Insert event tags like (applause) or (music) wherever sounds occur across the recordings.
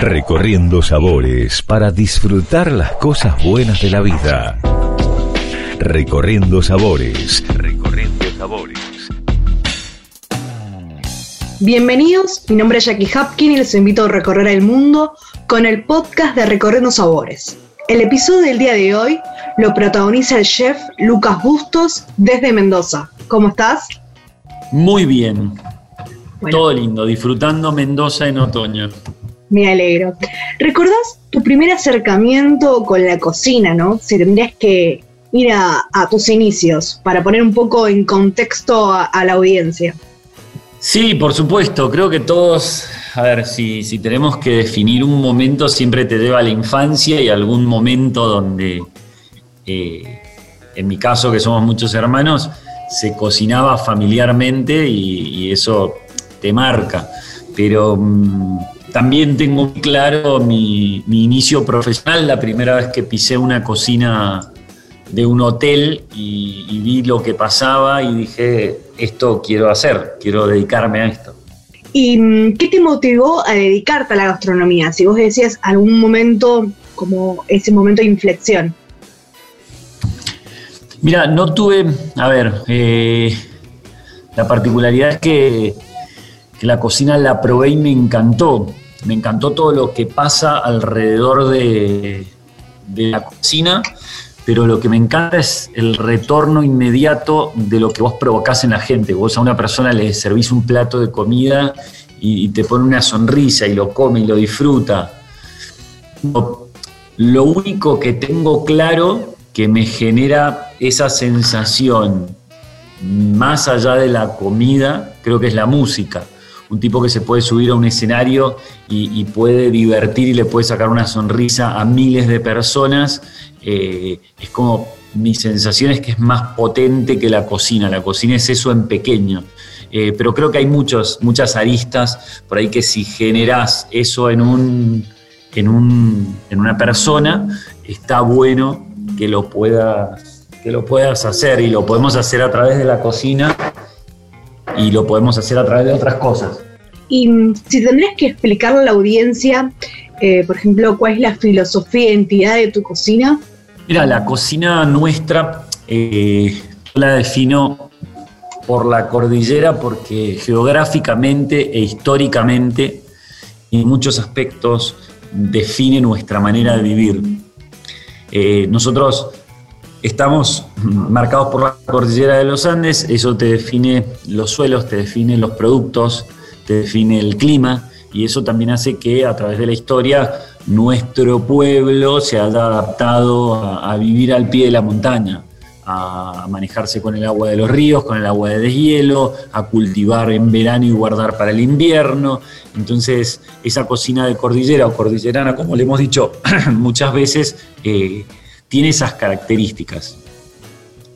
Recorriendo sabores para disfrutar las cosas buenas de la vida. Recorriendo sabores. Recorriendo sabores. Bienvenidos, mi nombre es Jackie Hapkin y les invito a recorrer el mundo con el podcast de Recorriendo Sabores. El episodio del día de hoy lo protagoniza el chef Lucas Bustos desde Mendoza. ¿Cómo estás? Muy bien. Todo lindo, disfrutando Mendoza en otoño. Me alegro. ¿Recordás tu primer acercamiento con la cocina, no? Si tendrías que ir a, tus inicios para poner un poco en contexto a, la audiencia. Sí, por supuesto. Creo que todos, a ver, si, si tenemos que definir un momento, siempre te deba a la infancia y algún momento donde, eh, en mi caso, que somos muchos hermanos, se cocinaba familiarmente y, eso te marca. Pero mm, también tengo claro mi, inicio profesional, la primera vez que pisé una cocina de un hotel y, vi lo que pasaba y dije, esto quiero hacer, quiero dedicarme a esto. ¿Y mm, qué te motivó a dedicarte a la gastronomía? Si vos decías algún momento como ese momento de inflexión. Mira, no tuve, a ver, eh, la particularidad es que, la cocina la probé y me encantó. Me encantó todo lo que pasa alrededor de, la cocina, pero lo que me encanta es el retorno inmediato de lo que vos provocás en la gente. Vos a una persona le servís un plato de comida y, te pone una sonrisa y lo come y lo disfruta. lo único que tengo claro que me genera esa sensación más allá de la comida, creo que es la música. Un tipo que se puede subir a un escenario y, puede divertir y le puede sacar una sonrisa a miles de personas, eh, es como mi sensación es que es más potente que la cocina. La cocina es eso en pequeño. Eh, pero creo que hay muchos, muchas aristas por ahí que si generás eso en, un, en, un, en una persona, está bueno que lo puedas, que lo puedas hacer y lo podemos hacer a través de la cocina y lo podemos hacer a través de otras cosas. Y mm, si tendrías que explicarle a la audiencia, eh, por ejemplo, cuál es la filosofía e identidad de tu cocina. Mira, la cocina nuestra eh, la defino por la cordillera porque geográficamente e históricamente en muchos aspectos define nuestra manera de vivir. Eh, nosotros estamos marcados por la cordillera de los Andes, eso te define los suelos, te define los productos, te define el clima y eso también hace que a través de la historia nuestro pueblo se haya adaptado a vivir al pie de la montaña a manejarse con el agua de los ríos, con el agua de deshielo, a cultivar en verano y guardar para el invierno. Entonces, esa cocina de cordillera o cordillerana, como le hemos dicho (clears throat) muchas veces, eh, tiene esas características.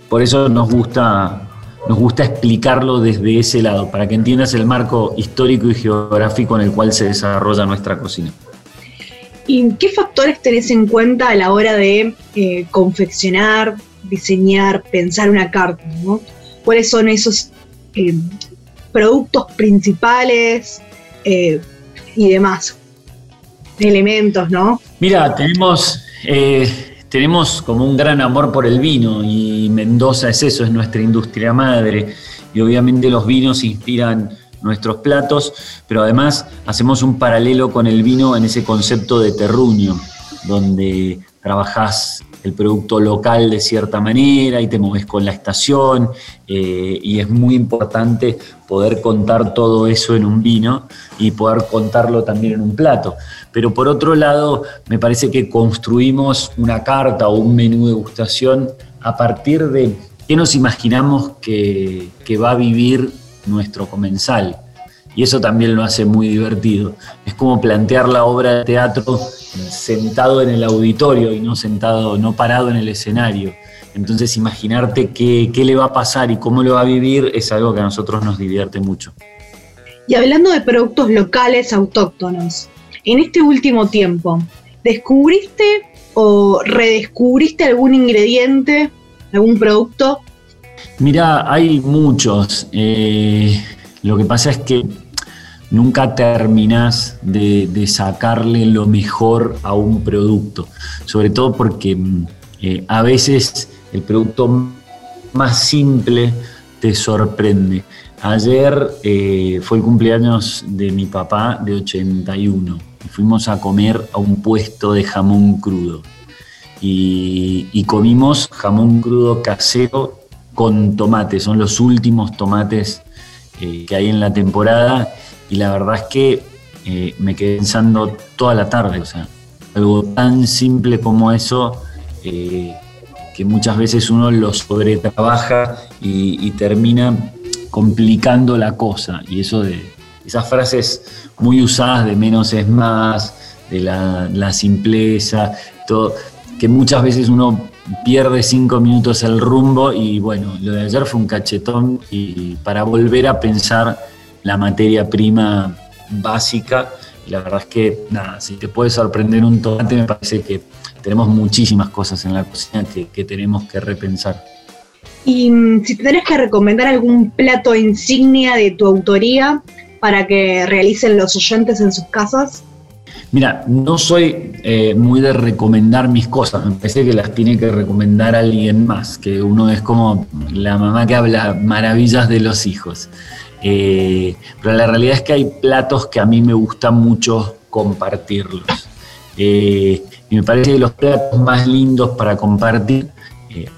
Por eso nos gusta, nos gusta explicarlo desde ese lado, para que entiendas el marco histórico y geográfico en el cual se desarrolla nuestra cocina. ¿Y qué factores tenés en cuenta a la hora de eh, confeccionar, diseñar, pensar una carta, ¿no? ¿Cuáles son esos eh, productos principales eh, y demás elementos, ¿no? Mira, tenemos, eh, tenemos como un gran amor por el vino y Mendoza es eso, es nuestra industria madre. Y obviamente los vinos inspiran nuestros platos, pero además hacemos un paralelo con el vino en ese concepto de terruño, donde trabajás el producto local de cierta manera y te mueves con la estación eh, y es muy importante poder contar todo eso en un vino y poder contarlo también en un plato. Pero por otro lado, me parece que construimos una carta o un menú de gustación a partir de qué nos imaginamos que, que va a vivir nuestro comensal. Y eso también lo hace muy divertido. Es como plantear la obra de teatro sentado en el auditorio y no sentado, no parado en el escenario. Entonces imaginarte qué, le va a pasar y cómo lo va a vivir es algo que a nosotros nos divierte mucho. Y hablando de productos locales autóctonos, en este último tiempo, ¿descubriste o redescubriste algún ingrediente, algún producto? Mira, hay muchos. Eh, lo que pasa es que nunca terminás de, sacarle lo mejor a un producto, sobre todo porque mm, eh, a veces el producto más simple te sorprende. Ayer eh, fue el cumpleaños de mi papá de 81 fuimos a comer a un puesto de jamón crudo. Y, comimos jamón crudo casero con tomate, son los últimos tomates eh, que hay en la temporada y la verdad es que eh, me quedé pensando toda la tarde, o sea, algo tan simple como eso eh, que muchas veces uno lo sobretrabaja y, termina complicando la cosa. Y eso de esas frases muy usadas de menos es más, de la, simpleza, que muchas veces uno pierde cinco minutos el rumbo y bueno, lo de ayer fue un cachetón y para volver a pensar la materia prima básica, la verdad es que nada, si te puede sorprender un tomate me parece que tenemos muchísimas cosas en la cocina que, tenemos que repensar. Y mm, si tenés que recomendar algún plato insignia de tu autoría para que realicen los oyentes en sus casas, Mira, no soy eh, muy de recomendar mis cosas, me parece que las tiene que recomendar alguien más, que uno es como la mamá que habla maravillas de los hijos. Eh, pero la realidad es que hay platos que a mí me gusta mucho compartirlos. Eh, y me parece que los platos más lindos para compartir,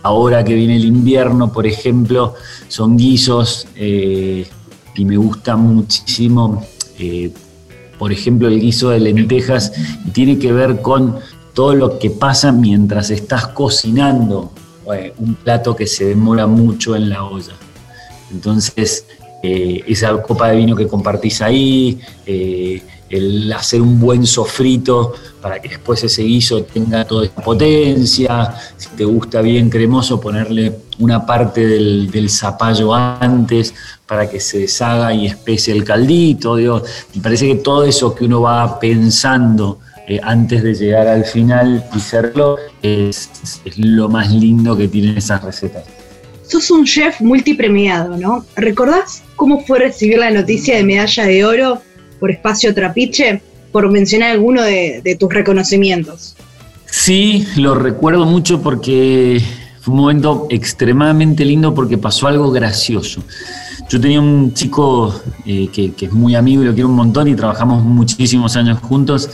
ahora que viene el invierno, por ejemplo, son guisos y me gusta muchísimo por ejemplo, el guiso de lentejas, tiene que ver con todo lo que pasa mientras estás cocinando eh, un plato que se demora mucho en la olla. Entonces, eh, esa copa de vino que compartís ahí, eh, el hacer un buen sofrito para que después ese guiso tenga toda esta potencia, si te gusta bien cremoso, ponerle una parte del, zapallo antes para que se deshaga y espese el caldito. Digo, me parece que todo eso que uno va pensando eh, antes de llegar al final y hacerlo es, es lo más lindo que tienen esas recetas. Sos un chef multipremiado, ¿no? ¿Recordás cómo fue recibir la noticia de medalla de oro por Espacio Trapiche, por mencionar alguno de, tus reconocimientos. Sí, lo recuerdo mucho porque fue un momento extremadamente lindo porque pasó algo gracioso. Yo tenía un chico eh, que, es muy amigo y lo quiero un montón y trabajamos muchísimos años juntos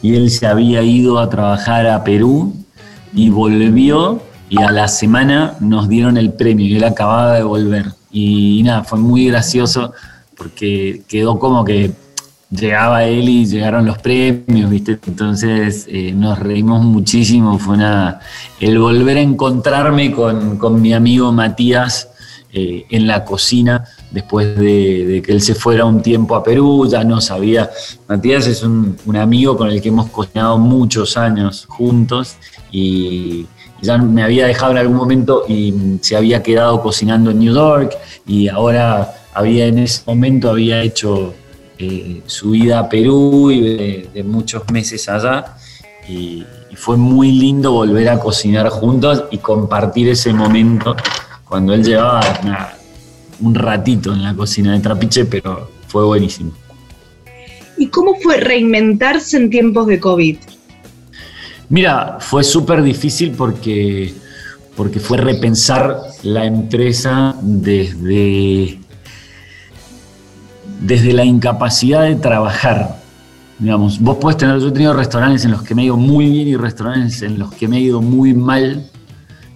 y él se había ido a trabajar a Perú y volvió y a la semana nos dieron el premio y él acababa de volver. Y nada, fue muy gracioso porque quedó como que llegaba él y llegaron los premios, ¿viste? Entonces eh, nos reímos muchísimo, fue una, el volver a encontrarme con, mi amigo Matías eh, en la cocina después de, que él se fuera un tiempo a Perú, ya no sabía, Matías es un, amigo con el que hemos cocinado muchos años juntos y ya me había dejado en algún momento y se había quedado cocinando en New York y ahora había en ese momento había hecho eh, su ida a Perú y de, muchos meses allá. Y, fue muy lindo volver a cocinar juntos y compartir ese momento cuando él llevaba un ratito en la cocina de Trapiche, pero fue buenísimo. ¿Y cómo fue reinventarse en tiempos de COVID? Mira, fue súper difícil porque, porque fue repensar la empresa desde desde la incapacidad de trabajar. Digamos, vos podés tener, yo he tenido restaurantes en los que me he ido muy bien y restaurantes en los que me he ido muy mal,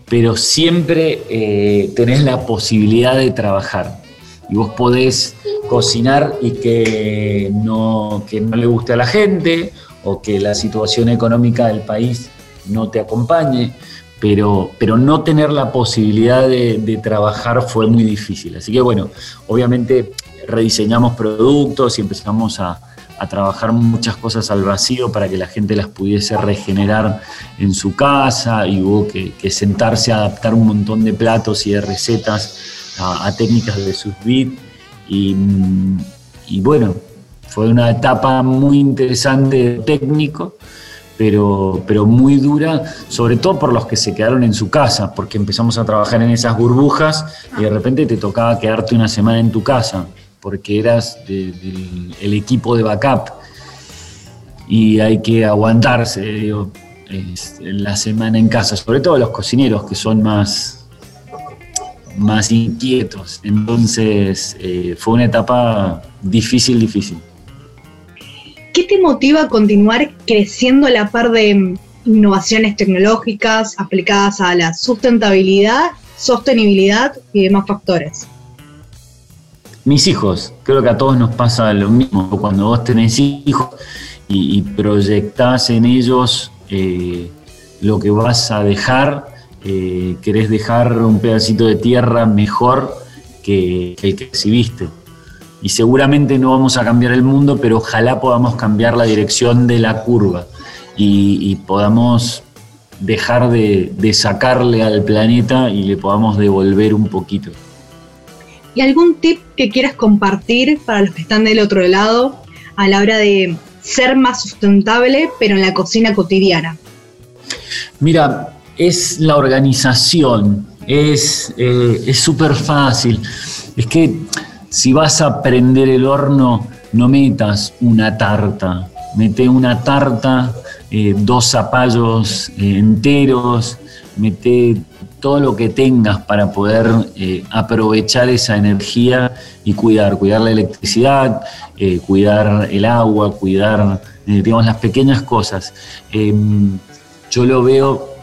pero siempre eh, tenés la posibilidad de trabajar. Y vos podés cocinar y que no, que no le guste a la gente o que la situación económica del país no te acompañe, pero, pero no tener la posibilidad de, de trabajar fue muy difícil. Así que bueno, obviamente rediseñamos productos y empezamos a, trabajar muchas cosas al vacío para que la gente las pudiese regenerar en su casa y hubo que, sentarse a adaptar un montón de platos y de recetas a, técnicas de sus y, y bueno, fue una etapa muy interesante técnico, pero, pero muy dura, sobre todo por los que se quedaron en su casa, porque empezamos a trabajar en esas burbujas y de repente te tocaba quedarte una semana en tu casa porque eras del el equipo de backup y hay que aguantarse la semana en casa, sobre todo los cocineros que son más, más inquietos. Entonces eh, fue una etapa difícil, difícil. ¿Qué te motiva a continuar creciendo a la par de innovaciones tecnológicas aplicadas a la sustentabilidad, sostenibilidad y demás factores? Mis hijos, creo que a todos nos pasa lo mismo. Cuando vos tenés hijos y, proyectás en ellos eh, lo que vas a dejar, eh, querés dejar un pedacito de tierra mejor que, el que recibiste. Y seguramente no vamos a cambiar el mundo, pero ojalá podamos cambiar la dirección de la curva y, podamos dejar de, sacarle al planeta y le podamos devolver un poquito. ¿Y algún tip que quieras compartir para los que están del otro lado a la hora de ser más sustentable, pero en la cocina cotidiana? Mira, es la organización, es eh, súper fácil. Es que si vas a prender el horno, no metas una tarta, mete una tarta eh, dos zapallos eh, enteros, mete todo lo que tengas para poder eh, aprovechar esa energía y cuidar, cuidar la electricidad, cuidar el agua, cuidar, digamos, las pequeñas cosas. Em, yo lo veo,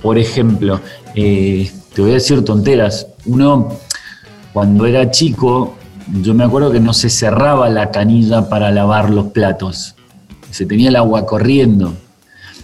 por ejemplo, te voy a decir tonteras, uno cuando era chico, yo me acuerdo que no se cerraba la canilla para lavar los platos se tenía el agua corriendo.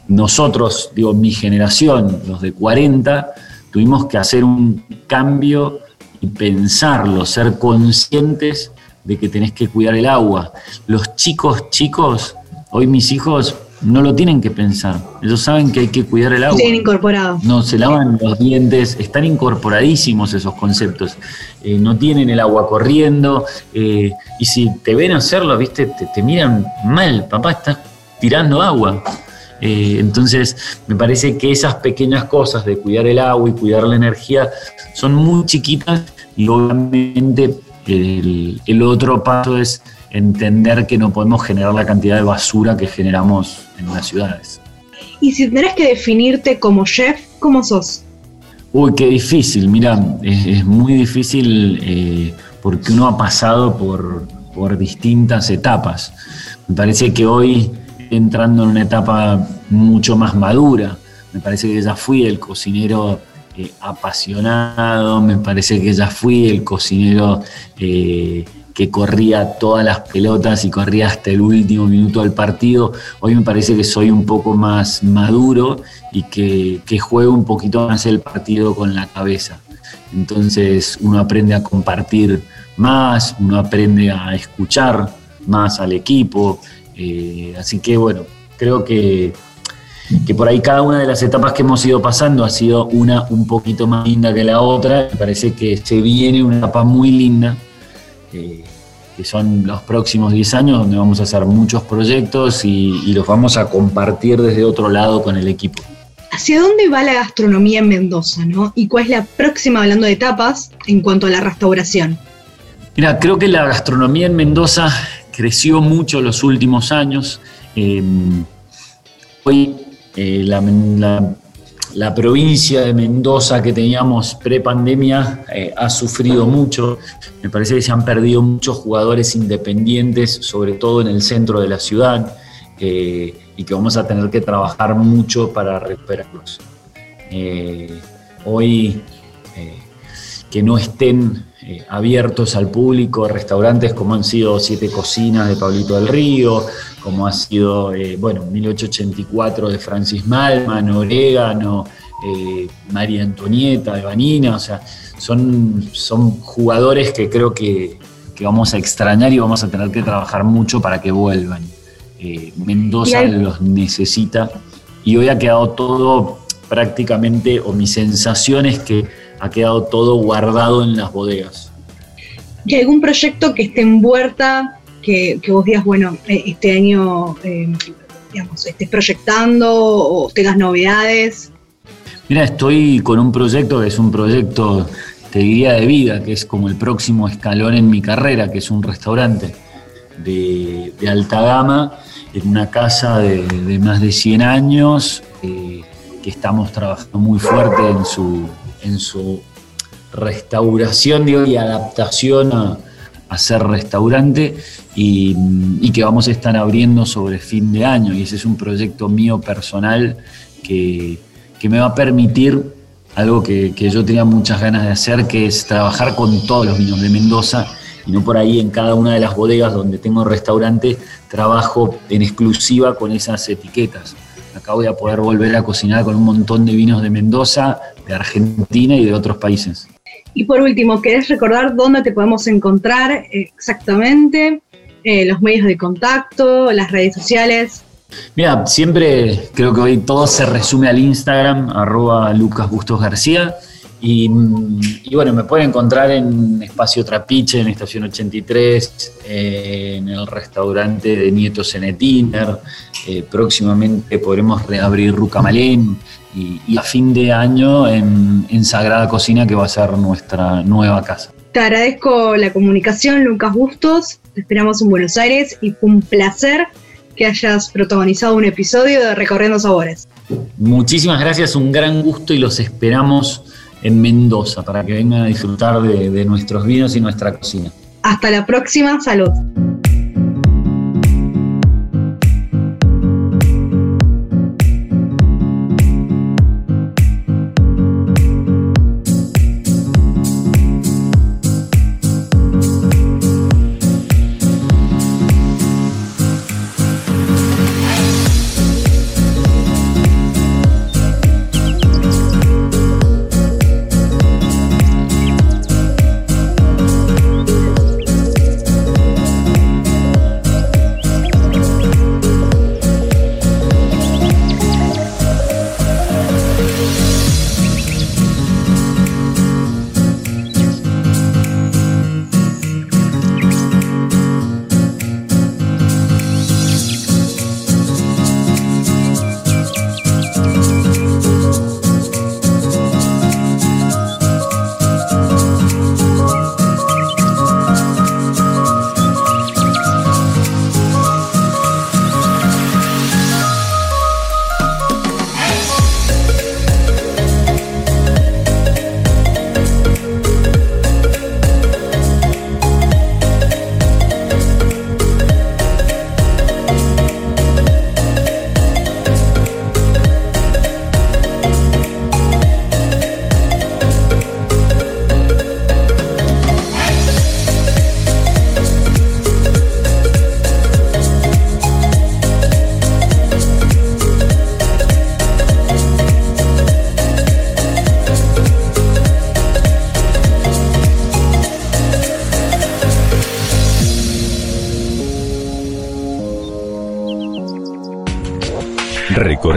Nosotros, digo, mi generación, los de 40, tuvimos que hacer un cambio y pensarlo, ser conscientes de que tenés que cuidar el agua. Los chicos, chicos, hoy mis hijos no lo tienen que pensar. Ellos saben que hay que cuidar el agua. Tienen incorporado. No, se lavan los dientes, están incorporadísimos esos conceptos. Eh, no tienen el agua corriendo. Eh, y si te ven hacerlo, viste, te, miran mal, papá, estás tirando agua. Eh, entonces, me parece que esas pequeñas cosas de cuidar el agua y cuidar la energía son muy chiquitas y obviamente el otro paso es entender que no podemos generar la cantidad de basura que generamos en las ciudades. Y si tendrás que definirte como chef, ¿cómo sos? Uy, qué difícil, mira, es, muy difícil eh, porque uno ha pasado por, por distintas etapas. Me parece que hoy entrando en una etapa mucho más madura, me parece que ya fui el cocinero eh, apasionado, me parece que ya fui el cocinero eh, que corría todas las pelotas y corría hasta el último minuto del partido. Hoy me parece que soy un poco más maduro y que, juego un poquito más el partido con la cabeza. Entonces uno aprende a compartir más, uno aprende a escuchar más al equipo. Eh, así que bueno, creo que, que por ahí cada una de las etapas que hemos ido pasando ha sido una un poquito más linda que la otra. Me parece que se viene una etapa muy linda que son los próximos 10 años, donde vamos a hacer muchos proyectos y, los vamos a compartir desde otro lado con el equipo. ¿Hacia dónde va la gastronomía en Mendoza? ¿no? ¿Y cuál es la próxima, hablando de etapas, en cuanto a la restauración? Mira, creo que la gastronomía en Mendoza creció mucho los últimos años. Eh, hoy eh, la, provincia de Mendoza que teníamos pre-pandemia eh, ha sufrido mucho. Me parece que se han perdido muchos jugadores independientes, sobre todo en el centro de la ciudad, eh, y que vamos a tener que trabajar mucho para recuperarlos. Hoy, que no estén abiertos al público restaurantes como han sido Siete Cocinas de Pablito del Río, como ha sido, eh, bueno, 1884 de Francis Malman, Orégano, eh, María Antonieta de Vanina, o sea, son, son jugadores que creo que, vamos a extrañar y vamos a tener que trabajar mucho para que vuelvan. Eh, Mendoza los necesita y hoy ha quedado todo prácticamente, o mi sensación es que ha quedado todo guardado en las bodegas. ¿Y algún proyecto que esté en Huerta que, vos digas, bueno, eh, este año, eh, digamos, estés proyectando o tengas novedades? Mira, estoy con un proyecto que es un proyecto te diría de vida, que es como el próximo escalón en mi carrera, que es un restaurante de, alta gama, en una casa de, más de 100 años, eh, que estamos trabajando muy fuerte en su, en su restauración y adaptación a, ser restaurante y, que vamos a estar abriendo sobre fin de año. Y ese es un proyecto mío personal que, me va a permitir algo que, yo tenía muchas ganas de hacer, que es trabajar con todos los vinos de Mendoza y no por ahí en cada una de las bodegas donde tengo restaurante, trabajo en exclusiva con esas etiquetas. Acá voy a poder volver a cocinar con un montón de vinos de Mendoza, de Argentina y de otros países. Y por último, ¿querés recordar dónde te podemos encontrar exactamente? Eh, los medios de contacto, las redes sociales. Mira, siempre creo que hoy todo se resume al Instagram, arroba Lucas Bustos García. Y, bueno, me pueden encontrar en Espacio Trapiche, en Estación 83, eh, en el restaurante de Nietos en Etiner. Eh, próximamente podremos reabrir Rucamalén y, a fin de año en, en Sagrada Cocina, que va a ser nuestra nueva casa. Te agradezco la comunicación, Lucas Bustos. Te esperamos en Buenos Aires y fue un placer que hayas protagonizado un episodio de Recorriendo Sabores. Muchísimas gracias, un gran gusto y los esperamos en Mendoza para que vengan a disfrutar de, nuestros vinos y nuestra cocina. Hasta la próxima, salud.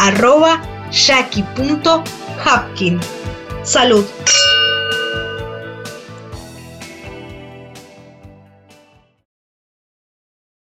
arroba jackie.hapkin. Salud.